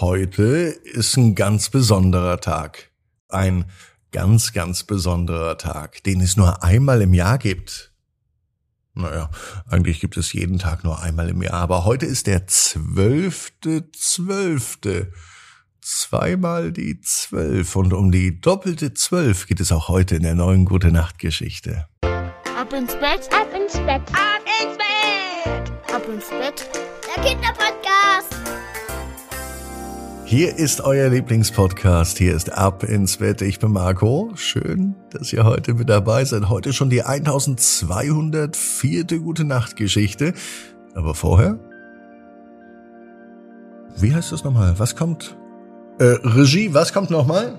Heute ist ein ganz besonderer Tag. Ein ganz, ganz besonderer Tag, den es nur einmal im Jahr gibt. Naja, eigentlich gibt es jeden Tag nur einmal im Jahr, aber heute ist der zwölfte, zwölfte. Zweimal die zwölf und um die doppelte zwölf geht es auch heute in der neuen Gute Nacht Geschichte. Ab ins Bett, ab ins Bett, ab ins Bett, ab ins Bett. Der Kinderpodcast. Hier ist euer Lieblingspodcast. Hier ist Ab ins Bett. Ich bin Marco. Schön, dass ihr heute mit dabei seid. Heute schon die 1204. Gute Nacht Geschichte. Aber vorher? Wie heißt das nochmal? Was kommt? Äh, Regie, was kommt nochmal?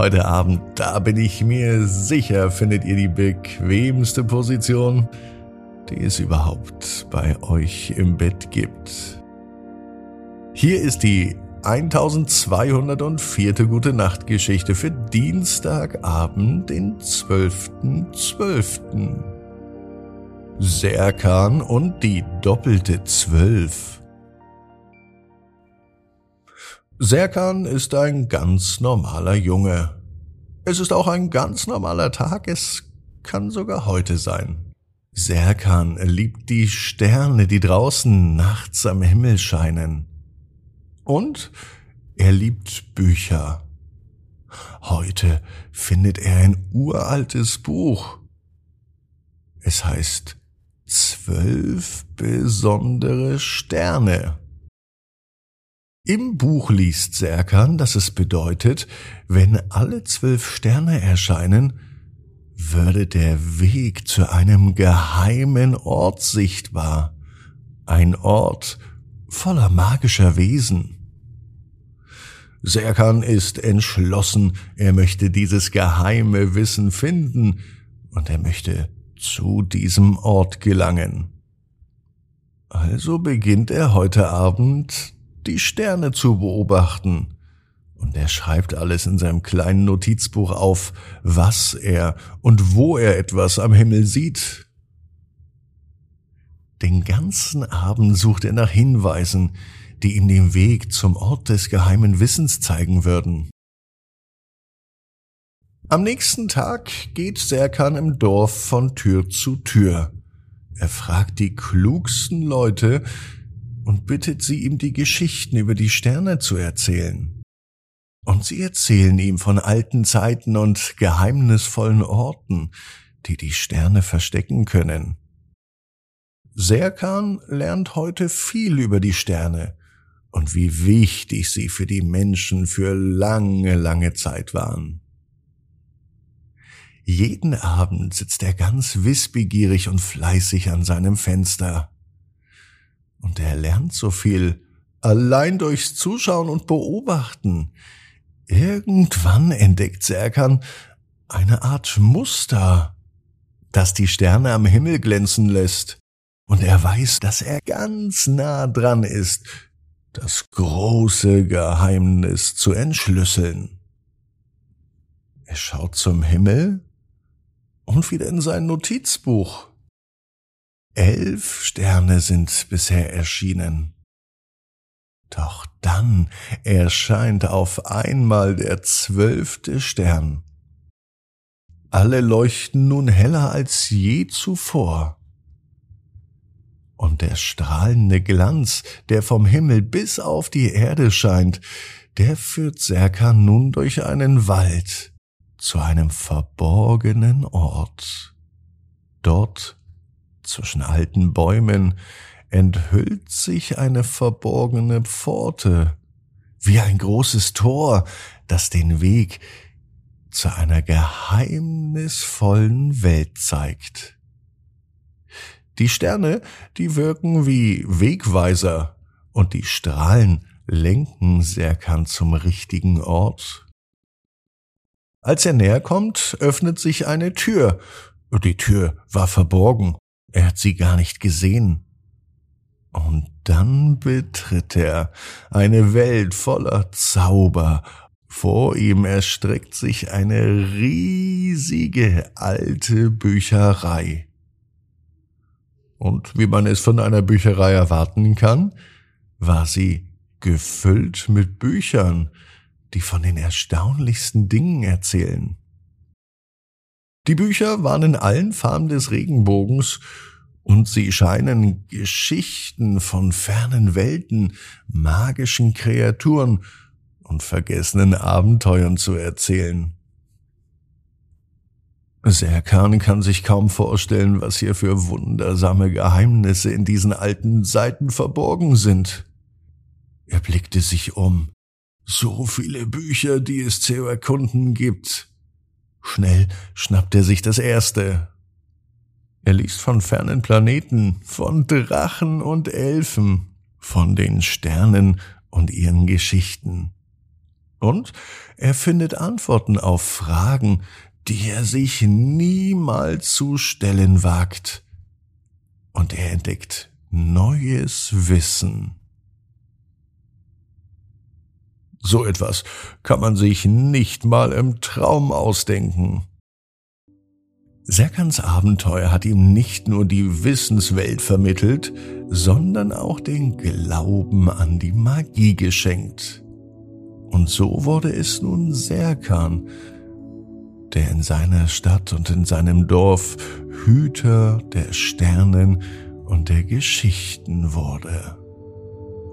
Heute Abend, da bin ich mir sicher, findet ihr die bequemste Position, die es überhaupt bei euch im Bett gibt. Hier ist die 1204. Gute Nacht Geschichte für Dienstagabend, den 12.12. .12. Serkan und die doppelte Zwölf. Serkan ist ein ganz normaler Junge. Es ist auch ein ganz normaler Tag, es kann sogar heute sein. Serkan liebt die Sterne, die draußen nachts am Himmel scheinen. Und er liebt Bücher. Heute findet er ein uraltes Buch. Es heißt Zwölf besondere Sterne. Im Buch liest Serkan, dass es bedeutet, wenn alle zwölf Sterne erscheinen, würde der Weg zu einem geheimen Ort sichtbar. Ein Ort voller magischer Wesen. Serkan ist entschlossen, er möchte dieses geheime Wissen finden und er möchte zu diesem Ort gelangen. Also beginnt er heute Abend die Sterne zu beobachten. Und er schreibt alles in seinem kleinen Notizbuch auf, was er und wo er etwas am Himmel sieht. Den ganzen Abend sucht er nach Hinweisen, die ihm den Weg zum Ort des geheimen Wissens zeigen würden. Am nächsten Tag geht Serkan im Dorf von Tür zu Tür. Er fragt die klugsten Leute, und bittet sie, ihm die Geschichten über die Sterne zu erzählen. Und sie erzählen ihm von alten Zeiten und geheimnisvollen Orten, die die Sterne verstecken können. Serkan lernt heute viel über die Sterne und wie wichtig sie für die Menschen für lange, lange Zeit waren. Jeden Abend sitzt er ganz wissbegierig und fleißig an seinem Fenster. Und er lernt so viel allein durchs Zuschauen und Beobachten. Irgendwann entdeckt Serkan eine Art Muster, das die Sterne am Himmel glänzen lässt. Und er weiß, dass er ganz nah dran ist, das große Geheimnis zu entschlüsseln. Er schaut zum Himmel und wieder in sein Notizbuch. Elf Sterne sind bisher erschienen. Doch dann erscheint auf einmal der zwölfte Stern. Alle leuchten nun heller als je zuvor. Und der strahlende Glanz, der vom Himmel bis auf die Erde scheint, der führt Serkan nun durch einen Wald zu einem verborgenen Ort. Dort zwischen alten Bäumen enthüllt sich eine verborgene Pforte, wie ein großes Tor, das den Weg zu einer geheimnisvollen Welt zeigt. Die Sterne, die wirken wie Wegweiser und die Strahlen lenken Serkan zum richtigen Ort. Als er näher kommt, öffnet sich eine Tür. Die Tür war verborgen. Er hat sie gar nicht gesehen. Und dann betritt er eine Welt voller Zauber. Vor ihm erstreckt sich eine riesige alte Bücherei. Und wie man es von einer Bücherei erwarten kann, war sie gefüllt mit Büchern, die von den erstaunlichsten Dingen erzählen. Die Bücher waren in allen Farben des Regenbogens und sie scheinen Geschichten von fernen Welten, magischen Kreaturen und vergessenen Abenteuern zu erzählen. Serkan kann sich kaum vorstellen, was hier für wundersame Geheimnisse in diesen alten Seiten verborgen sind. Er blickte sich um. So viele Bücher, die es zu erkunden gibt. Schnell schnappt er sich das erste. Er liest von fernen Planeten, von Drachen und Elfen, von den Sternen und ihren Geschichten. Und er findet Antworten auf Fragen, die er sich niemals zu stellen wagt. Und er entdeckt neues Wissen. So etwas kann man sich nicht mal im Traum ausdenken. Serkans Abenteuer hat ihm nicht nur die Wissenswelt vermittelt, sondern auch den Glauben an die Magie geschenkt. Und so wurde es nun Serkan, der in seiner Stadt und in seinem Dorf Hüter der Sternen und der Geschichten wurde.